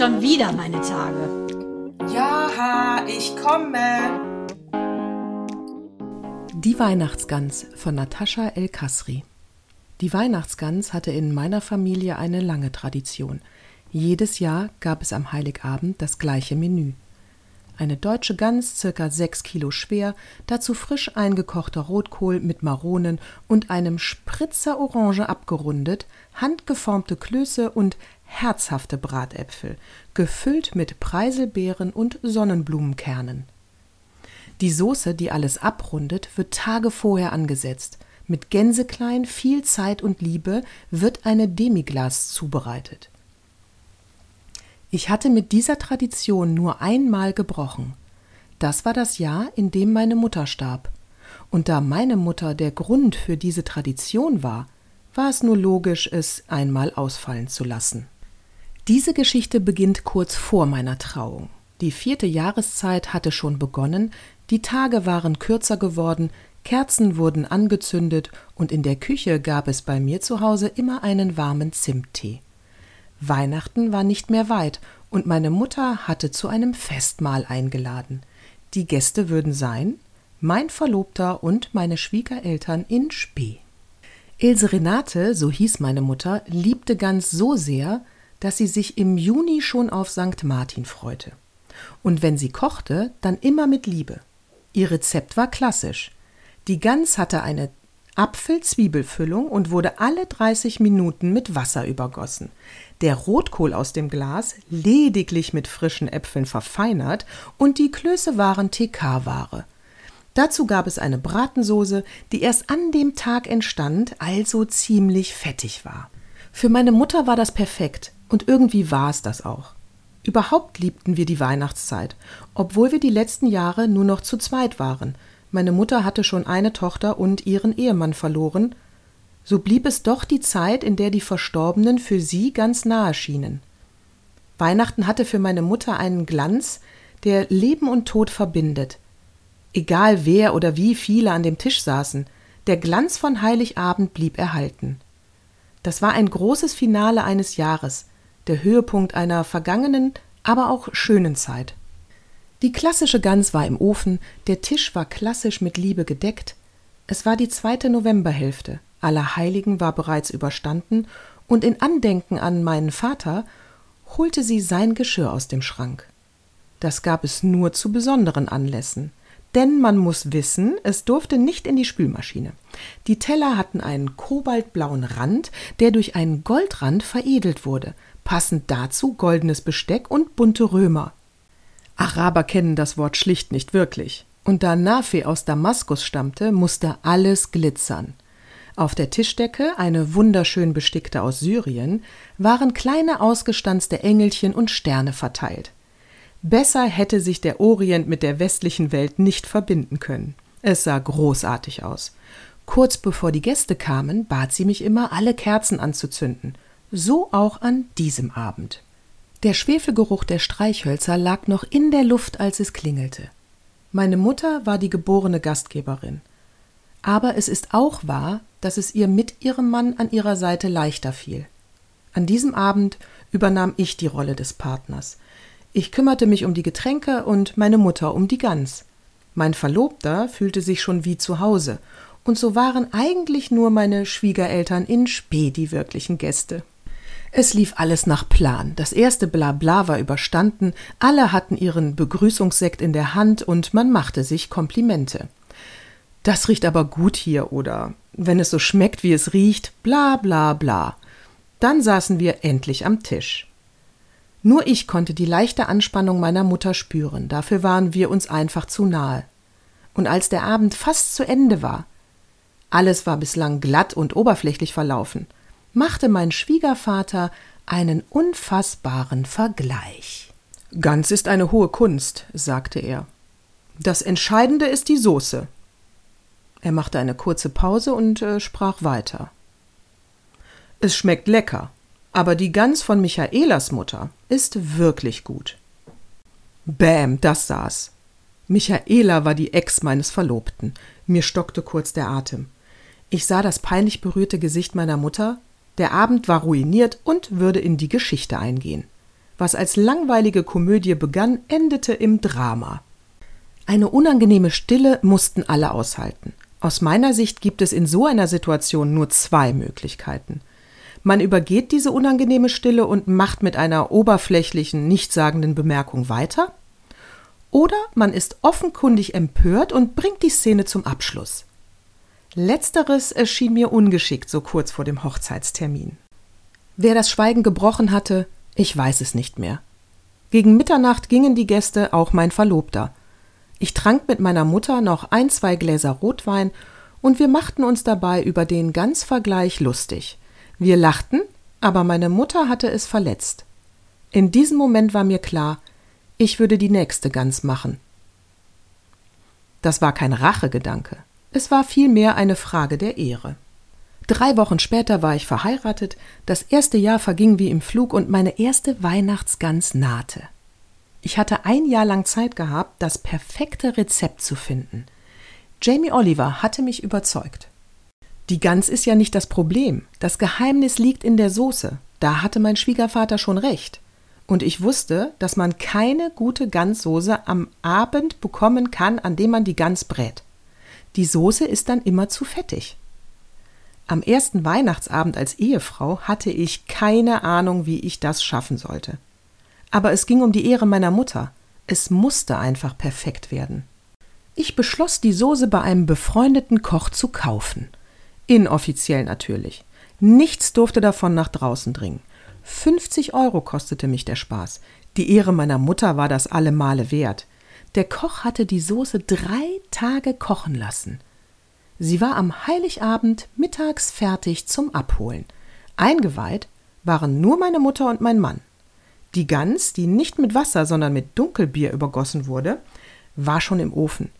schon wieder meine Tage. Ja, ich komme. Die Weihnachtsgans von Natascha El Kasri. Die Weihnachtsgans hatte in meiner Familie eine lange Tradition. Jedes Jahr gab es am Heiligabend das gleiche Menü. Eine deutsche Gans, circa sechs Kilo schwer, dazu frisch eingekochter Rotkohl mit Maronen und einem Spritzer Orange abgerundet, handgeformte Klöße und herzhafte Bratäpfel, gefüllt mit Preiselbeeren und Sonnenblumenkernen. Die Soße, die alles abrundet, wird Tage vorher angesetzt. Mit Gänseklein, viel Zeit und Liebe wird eine Demiglas zubereitet. Ich hatte mit dieser Tradition nur einmal gebrochen. Das war das Jahr, in dem meine Mutter starb. Und da meine Mutter der Grund für diese Tradition war, war es nur logisch, es einmal ausfallen zu lassen. Diese Geschichte beginnt kurz vor meiner Trauung. Die vierte Jahreszeit hatte schon begonnen, die Tage waren kürzer geworden, Kerzen wurden angezündet und in der Küche gab es bei mir zu Hause immer einen warmen Zimttee. Weihnachten war nicht mehr weit und meine Mutter hatte zu einem Festmahl eingeladen. Die Gäste würden sein mein Verlobter und meine Schwiegereltern in Spee. Ilse Renate, so hieß meine Mutter, liebte ganz so sehr, dass sie sich im Juni schon auf St. Martin freute. Und wenn sie kochte, dann immer mit Liebe. Ihr Rezept war klassisch. Die Gans hatte eine Apfel-Zwiebelfüllung und wurde alle 30 Minuten mit Wasser übergossen. Der Rotkohl aus dem Glas lediglich mit frischen Äpfeln verfeinert und die Klöße waren TK-Ware. Dazu gab es eine Bratensoße, die erst an dem Tag entstand, also ziemlich fettig war. Für meine Mutter war das perfekt und irgendwie war es das auch. Überhaupt liebten wir die Weihnachtszeit, obwohl wir die letzten Jahre nur noch zu zweit waren – meine Mutter hatte schon eine Tochter und ihren Ehemann verloren, so blieb es doch die Zeit, in der die Verstorbenen für sie ganz nahe schienen. Weihnachten hatte für meine Mutter einen Glanz, der Leben und Tod verbindet. Egal wer oder wie viele an dem Tisch saßen, der Glanz von Heiligabend blieb erhalten. Das war ein großes Finale eines Jahres, der Höhepunkt einer vergangenen, aber auch schönen Zeit. Die klassische Gans war im Ofen, der Tisch war klassisch mit Liebe gedeckt. Es war die zweite Novemberhälfte, Allerheiligen war bereits überstanden, und in Andenken an meinen Vater holte sie sein Geschirr aus dem Schrank. Das gab es nur zu besonderen Anlässen. Denn man muss wissen, es durfte nicht in die Spülmaschine. Die Teller hatten einen kobaltblauen Rand, der durch einen Goldrand veredelt wurde, passend dazu goldenes Besteck und bunte Römer. Araber kennen das Wort schlicht nicht wirklich. Und da Nafe aus Damaskus stammte, musste alles glitzern. Auf der Tischdecke, eine wunderschön bestickte aus Syrien, waren kleine ausgestanzte Engelchen und Sterne verteilt. Besser hätte sich der Orient mit der westlichen Welt nicht verbinden können. Es sah großartig aus. Kurz bevor die Gäste kamen, bat sie mich immer, alle Kerzen anzuzünden. So auch an diesem Abend. Der Schwefelgeruch der Streichhölzer lag noch in der Luft, als es klingelte. Meine Mutter war die geborene Gastgeberin. Aber es ist auch wahr, dass es ihr mit ihrem Mann an ihrer Seite leichter fiel. An diesem Abend übernahm ich die Rolle des Partners. Ich kümmerte mich um die Getränke und meine Mutter um die Gans. Mein Verlobter fühlte sich schon wie zu Hause, und so waren eigentlich nur meine Schwiegereltern in Spee die wirklichen Gäste. Es lief alles nach Plan. Das erste Blabla war überstanden, alle hatten ihren Begrüßungssekt in der Hand und man machte sich Komplimente. Das riecht aber gut hier, oder wenn es so schmeckt, wie es riecht, bla bla bla. Dann saßen wir endlich am Tisch. Nur ich konnte die leichte Anspannung meiner Mutter spüren, dafür waren wir uns einfach zu nahe. Und als der Abend fast zu Ende war, alles war bislang glatt und oberflächlich verlaufen, machte mein Schwiegervater einen unfassbaren Vergleich. Ganz ist eine hohe Kunst, sagte er. Das Entscheidende ist die Soße. Er machte eine kurze Pause und äh, sprach weiter. Es schmeckt lecker, aber die Gans von Michaelas Mutter ist wirklich gut. Bäm, das saß. Michaela war die Ex meines Verlobten. Mir stockte kurz der Atem. Ich sah das peinlich berührte Gesicht meiner Mutter, der Abend war ruiniert und würde in die Geschichte eingehen. Was als langweilige Komödie begann, endete im Drama. Eine unangenehme Stille mussten alle aushalten. Aus meiner Sicht gibt es in so einer Situation nur zwei Möglichkeiten. Man übergeht diese unangenehme Stille und macht mit einer oberflächlichen, nichtssagenden Bemerkung weiter, oder man ist offenkundig empört und bringt die Szene zum Abschluss. Letzteres erschien mir ungeschickt so kurz vor dem Hochzeitstermin. Wer das Schweigen gebrochen hatte, ich weiß es nicht mehr. Gegen Mitternacht gingen die Gäste, auch mein Verlobter. Ich trank mit meiner Mutter noch ein, zwei Gläser Rotwein und wir machten uns dabei über den Ganzvergleich lustig. Wir lachten, aber meine Mutter hatte es verletzt. In diesem Moment war mir klar, ich würde die nächste Gans machen. Das war kein Rachegedanke, es war vielmehr eine Frage der Ehre. Drei Wochen später war ich verheiratet, das erste Jahr verging wie im Flug und meine erste Weihnachtsgans nahte. Ich hatte ein Jahr lang Zeit gehabt, das perfekte Rezept zu finden. Jamie Oliver hatte mich überzeugt. Die Gans ist ja nicht das Problem. Das Geheimnis liegt in der Soße. Da hatte mein Schwiegervater schon recht. Und ich wusste, dass man keine gute Ganssoße am Abend bekommen kann, an dem man die Gans brät. Die Soße ist dann immer zu fettig. Am ersten Weihnachtsabend als Ehefrau hatte ich keine Ahnung, wie ich das schaffen sollte. Aber es ging um die Ehre meiner Mutter. Es musste einfach perfekt werden. Ich beschloss, die Soße bei einem befreundeten Koch zu kaufen. Inoffiziell natürlich. Nichts durfte davon nach draußen dringen. 50 Euro kostete mich der Spaß. Die Ehre meiner Mutter war das alle Male wert. Der Koch hatte die Soße drei Tage kochen lassen. Sie war am Heiligabend mittags fertig zum Abholen. Eingeweiht waren nur meine Mutter und mein Mann. Die Gans, die nicht mit Wasser, sondern mit Dunkelbier übergossen wurde, war schon im Ofen.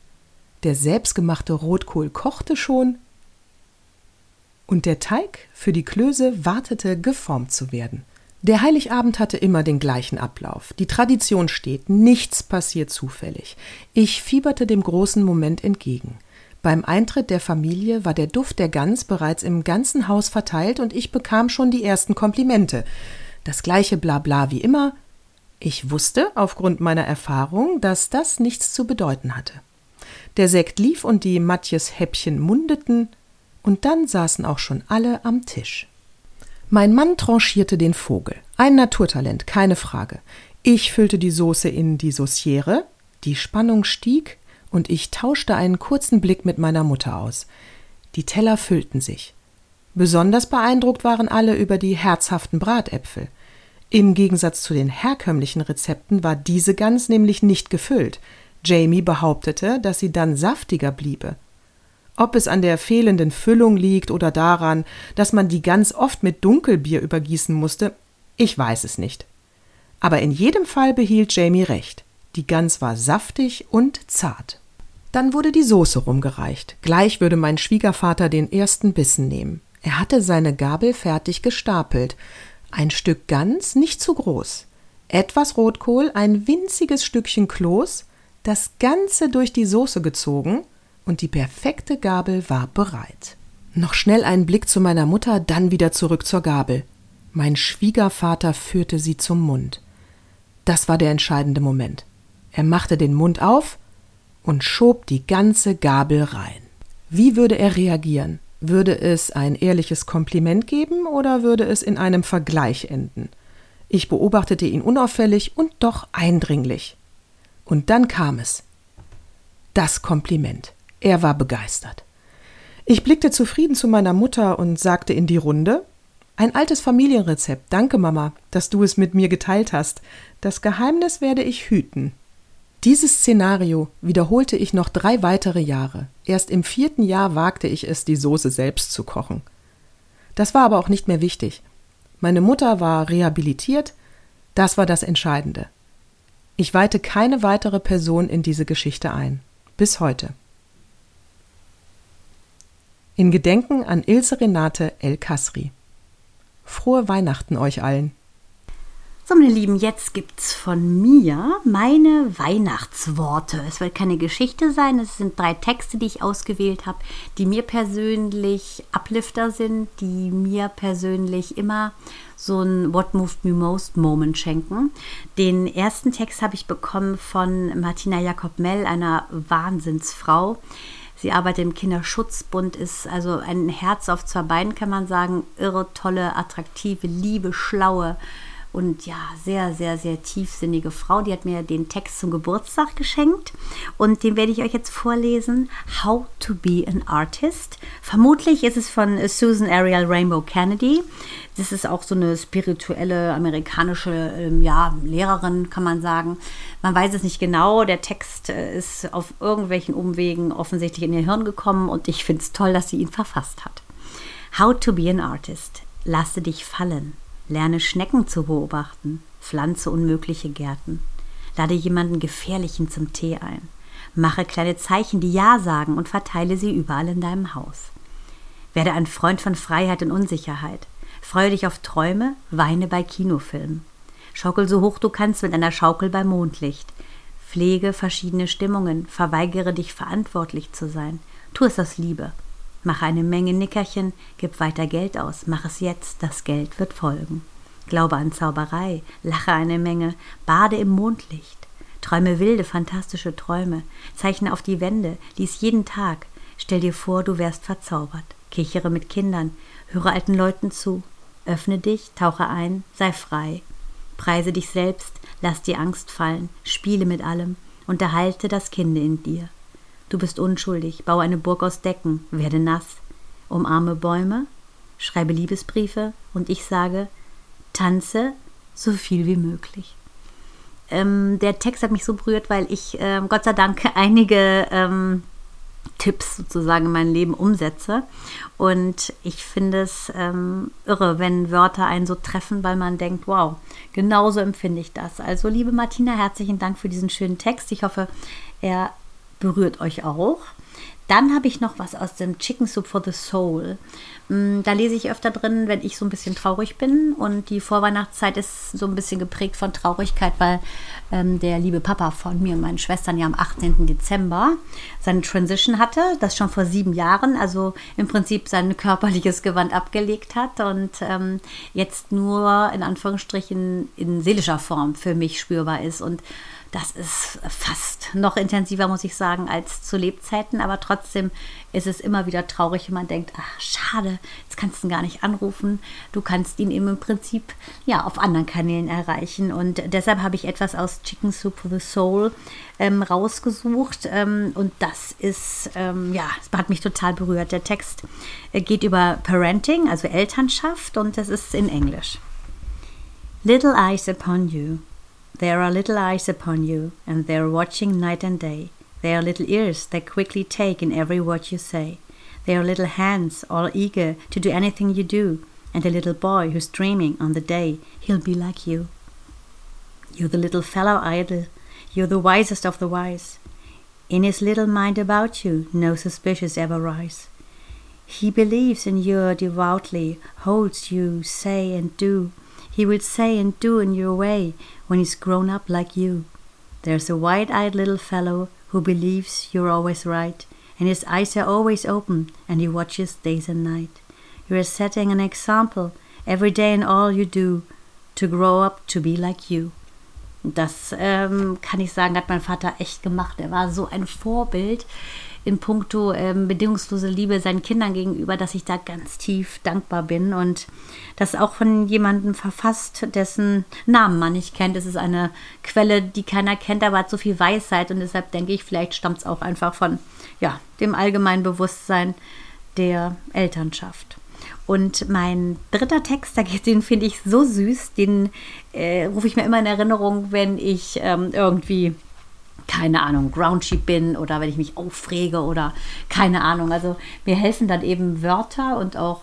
Der selbstgemachte Rotkohl kochte schon und der Teig für die Klöße wartete, geformt zu werden. Der Heiligabend hatte immer den gleichen Ablauf. Die Tradition steht, nichts passiert zufällig. Ich fieberte dem großen Moment entgegen. Beim Eintritt der Familie war der Duft der Gans bereits im ganzen Haus verteilt und ich bekam schon die ersten Komplimente. Das gleiche Blabla wie immer. Ich wusste aufgrund meiner Erfahrung, dass das nichts zu bedeuten hatte. Der Sekt lief und die Matjes Häppchen mundeten, und dann saßen auch schon alle am Tisch. Mein Mann tranchierte den Vogel. Ein Naturtalent, keine Frage. Ich füllte die Soße in die Sauciere, die Spannung stieg, und ich tauschte einen kurzen Blick mit meiner Mutter aus. Die Teller füllten sich. Besonders beeindruckt waren alle über die herzhaften Bratäpfel. Im Gegensatz zu den herkömmlichen Rezepten war diese Gans nämlich nicht gefüllt. Jamie behauptete, dass sie dann saftiger bliebe. Ob es an der fehlenden Füllung liegt oder daran, dass man die Gans oft mit Dunkelbier übergießen musste, ich weiß es nicht. Aber in jedem Fall behielt Jamie recht. Die Gans war saftig und zart. Dann wurde die Soße rumgereicht. Gleich würde mein Schwiegervater den ersten Bissen nehmen. Er hatte seine Gabel fertig gestapelt. Ein Stück Gans, nicht zu groß. Etwas Rotkohl, ein winziges Stückchen Kloß, das Ganze durch die Soße gezogen, und die perfekte Gabel war bereit. Noch schnell einen Blick zu meiner Mutter, dann wieder zurück zur Gabel. Mein Schwiegervater führte sie zum Mund. Das war der entscheidende Moment. Er machte den Mund auf und schob die ganze Gabel rein. Wie würde er reagieren? Würde es ein ehrliches Kompliment geben oder würde es in einem Vergleich enden? Ich beobachtete ihn unauffällig und doch eindringlich. Und dann kam es. Das Kompliment. Er war begeistert. Ich blickte zufrieden zu meiner Mutter und sagte in die Runde Ein altes Familienrezept. Danke, Mama, dass du es mit mir geteilt hast. Das Geheimnis werde ich hüten. Dieses Szenario wiederholte ich noch drei weitere Jahre. Erst im vierten Jahr wagte ich es, die Soße selbst zu kochen. Das war aber auch nicht mehr wichtig. Meine Mutter war rehabilitiert, das war das Entscheidende. Ich weihte keine weitere Person in diese Geschichte ein. Bis heute. In Gedenken an Ilse Renate El Kasri. Frohe Weihnachten euch allen. So, meine Lieben, jetzt gibt's von mir meine Weihnachtsworte. Es wird keine Geschichte sein, es sind drei Texte, die ich ausgewählt habe, die mir persönlich Uplifter sind, die mir persönlich immer so ein What Moved Me Most Moment schenken. Den ersten Text habe ich bekommen von Martina Jakob Mell, einer Wahnsinnsfrau. Sie arbeitet im Kinderschutzbund, ist also ein Herz auf zwei Beinen, kann man sagen. Irre, tolle, attraktive, liebe, schlaue, und ja, sehr, sehr, sehr tiefsinnige Frau. Die hat mir den Text zum Geburtstag geschenkt und den werde ich euch jetzt vorlesen. How to be an Artist. Vermutlich ist es von Susan Ariel Rainbow Kennedy. Das ist auch so eine spirituelle amerikanische ähm, ja, Lehrerin, kann man sagen. Man weiß es nicht genau. Der Text äh, ist auf irgendwelchen Umwegen offensichtlich in ihr Hirn gekommen und ich finde es toll, dass sie ihn verfasst hat. How to be an Artist. Lasse dich fallen. Lerne Schnecken zu beobachten, pflanze unmögliche Gärten. Lade jemanden Gefährlichen zum Tee ein. Mache kleine Zeichen, die Ja sagen und verteile sie überall in deinem Haus. Werde ein Freund von Freiheit und Unsicherheit. Freue dich auf Träume, weine bei Kinofilmen. Schaukel so hoch du kannst mit einer Schaukel bei Mondlicht. Pflege verschiedene Stimmungen, verweigere dich verantwortlich zu sein. Tu es aus Liebe. Mache eine Menge Nickerchen, gib weiter Geld aus, mach es jetzt, das Geld wird folgen. Glaube an Zauberei, lache eine Menge, bade im Mondlicht, träume wilde, fantastische Träume, zeichne auf die Wände, lies jeden Tag, stell dir vor, du wärst verzaubert, kichere mit Kindern, höre alten Leuten zu, öffne dich, tauche ein, sei frei, preise dich selbst, lass die Angst fallen, spiele mit allem, unterhalte das Kind in dir. Du bist unschuldig, baue eine Burg aus Decken, werde nass, umarme Bäume, schreibe Liebesbriefe und ich sage, tanze so viel wie möglich. Ähm, der Text hat mich so berührt, weil ich ähm, Gott sei Dank einige ähm, Tipps sozusagen in mein Leben umsetze. Und ich finde es ähm, irre, wenn Wörter einen so treffen, weil man denkt, wow, genauso empfinde ich das. Also, liebe Martina, herzlichen Dank für diesen schönen Text. Ich hoffe, er berührt euch auch. Dann habe ich noch was aus dem Chicken Soup for the Soul. Mm, da lese ich öfter drin, wenn ich so ein bisschen traurig bin. Und die Vorweihnachtszeit ist so ein bisschen geprägt von Traurigkeit, weil ähm, der liebe Papa von mir und meinen Schwestern ja am 18. Dezember seine Transition hatte. Das schon vor sieben Jahren. Also im Prinzip sein körperliches Gewand abgelegt hat und ähm, jetzt nur in Anführungsstrichen in seelischer Form für mich spürbar ist. Und das ist fast noch intensiver, muss ich sagen, als zu Lebzeiten. Aber trotzdem ist es immer wieder traurig, wenn man denkt, ach, schade, jetzt kannst du ihn gar nicht anrufen. Du kannst ihn eben im Prinzip ja auf anderen Kanälen erreichen. Und deshalb habe ich etwas aus Chicken Soup for the Soul ähm, rausgesucht. Ähm, und das ist, ähm, ja, es hat mich total berührt. Der Text äh, geht über Parenting, also Elternschaft, und das ist in Englisch. Little eyes upon you. There are little eyes upon you, and they are watching night and day. There are little ears that quickly take in every word you say. They are little hands all eager to do anything you do, and a little boy who's dreaming on the day he'll be like you. You're the little fellow idle, you're the wisest of the wise. In his little mind about you, no suspicions ever rise. He believes in you devoutly, holds you, say and do. He will say and do in your way when he's grown up like you. There's a wide eyed little fellow who believes you're always right, and his eyes are always open, and he watches days and night. You are setting an example every day in all you do to grow up to be like you. Das ähm, kann ich sagen, hat mein Vater echt gemacht. Er war so ein Vorbild in puncto ähm, bedingungslose Liebe seinen Kindern gegenüber, dass ich da ganz tief dankbar bin und das auch von jemandem verfasst, dessen Namen man nicht kennt. Es ist eine Quelle, die keiner kennt, aber hat so viel Weisheit und deshalb denke ich, vielleicht stammt es auch einfach von ja, dem allgemeinen Bewusstsein der Elternschaft. Und mein dritter Text, den finde ich so süß, den äh, rufe ich mir immer in Erinnerung, wenn ich ähm, irgendwie keine Ahnung, grouchy bin oder wenn ich mich aufrege oder keine Ahnung. Also mir helfen dann eben Wörter und auch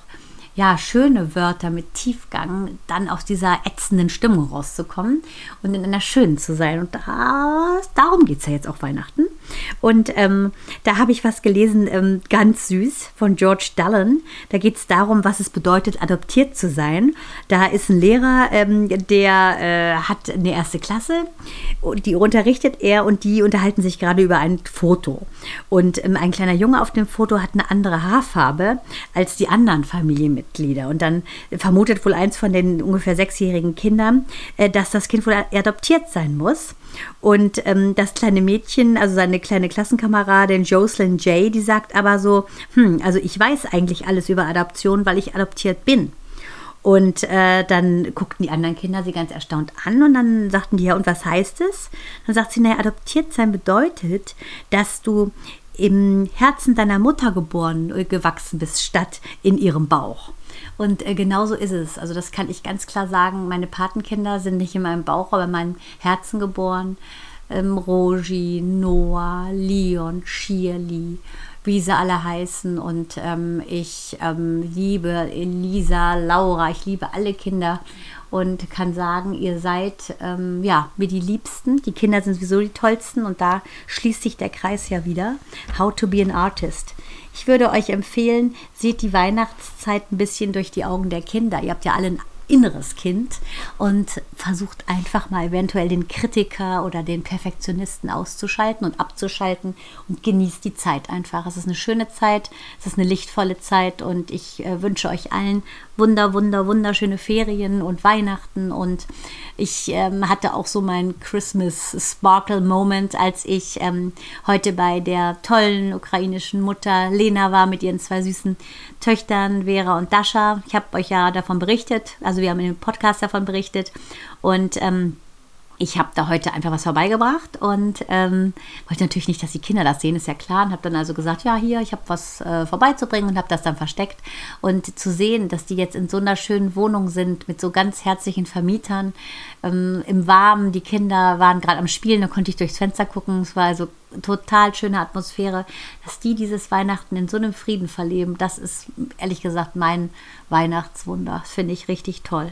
ja, schöne Wörter mit Tiefgang, dann aus dieser ätzenden Stimmung rauszukommen und in einer schönen zu sein. Und das, darum geht es ja jetzt auch Weihnachten. Und ähm, da habe ich was gelesen, ähm, ganz süß, von George Dallin. Da geht es darum, was es bedeutet, adoptiert zu sein. Da ist ein Lehrer, ähm, der äh, hat eine erste Klasse, die unterrichtet er und die unterhalten sich gerade über ein Foto. Und ähm, ein kleiner Junge auf dem Foto hat eine andere Haarfarbe als die anderen Familienmitglieder. Und dann vermutet wohl eins von den ungefähr sechsjährigen Kindern, äh, dass das Kind wohl adoptiert sein muss. Und ähm, das kleine Mädchen, also seine kleine Klassenkameradin Jocelyn Jay, die sagt aber so, hm, also ich weiß eigentlich alles über Adoption, weil ich adoptiert bin. Und äh, dann guckten die anderen Kinder sie ganz erstaunt an und dann sagten die, ja, und was heißt es? Dann sagt sie, naja, adoptiert sein bedeutet, dass du im Herzen deiner Mutter geboren, äh, gewachsen bist, statt in ihrem Bauch. Und äh, genauso ist es. Also das kann ich ganz klar sagen. Meine Patenkinder sind nicht in meinem Bauch, aber in meinem Herzen geboren. Ähm, Rogi, Noah, Leon, Shirley, wie sie alle heißen. Und ähm, ich ähm, liebe Elisa, Laura, ich liebe alle Kinder und kann sagen, ihr seid ähm, ja mir die Liebsten. Die Kinder sind sowieso die tollsten und da schließt sich der Kreis ja wieder. How to be an artist. Ich würde euch empfehlen, seht die Weihnachtszeit ein bisschen durch die Augen der Kinder. Ihr habt ja alle ein inneres Kind und versucht einfach mal eventuell den Kritiker oder den Perfektionisten auszuschalten und abzuschalten und genießt die Zeit einfach. Es ist eine schöne Zeit, es ist eine lichtvolle Zeit und ich äh, wünsche euch allen wunder, wunder, wunderschöne Ferien und Weihnachten. Und ich ähm, hatte auch so meinen Christmas Sparkle Moment, als ich ähm, heute bei der tollen ukrainischen Mutter Lena war mit ihren zwei süßen Töchtern Vera und Dasha. Ich habe euch ja davon berichtet, also wir haben in dem Podcast davon berichtet. Und ähm, ich habe da heute einfach was vorbeigebracht und ähm, wollte natürlich nicht, dass die Kinder das sehen, ist ja klar. Und habe dann also gesagt, ja, hier, ich habe was äh, vorbeizubringen und habe das dann versteckt. Und zu sehen, dass die jetzt in so einer schönen Wohnung sind mit so ganz herzlichen Vermietern ähm, im Warmen. Die Kinder waren gerade am Spielen, da konnte ich durchs Fenster gucken. Es war also total schöne Atmosphäre, dass die dieses Weihnachten in so einem Frieden verleben. Das ist ehrlich gesagt mein Weihnachtswunder. Das finde ich richtig toll.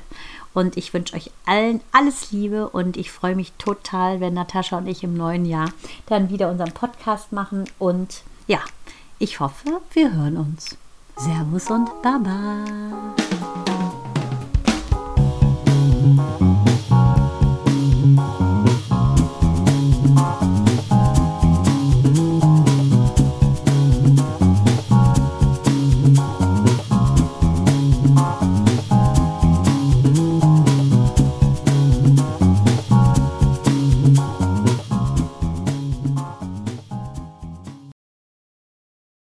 Und ich wünsche euch allen alles Liebe und ich freue mich total, wenn Natascha und ich im neuen Jahr dann wieder unseren Podcast machen. Und ja, ich hoffe, wir hören uns. Servus und Baba.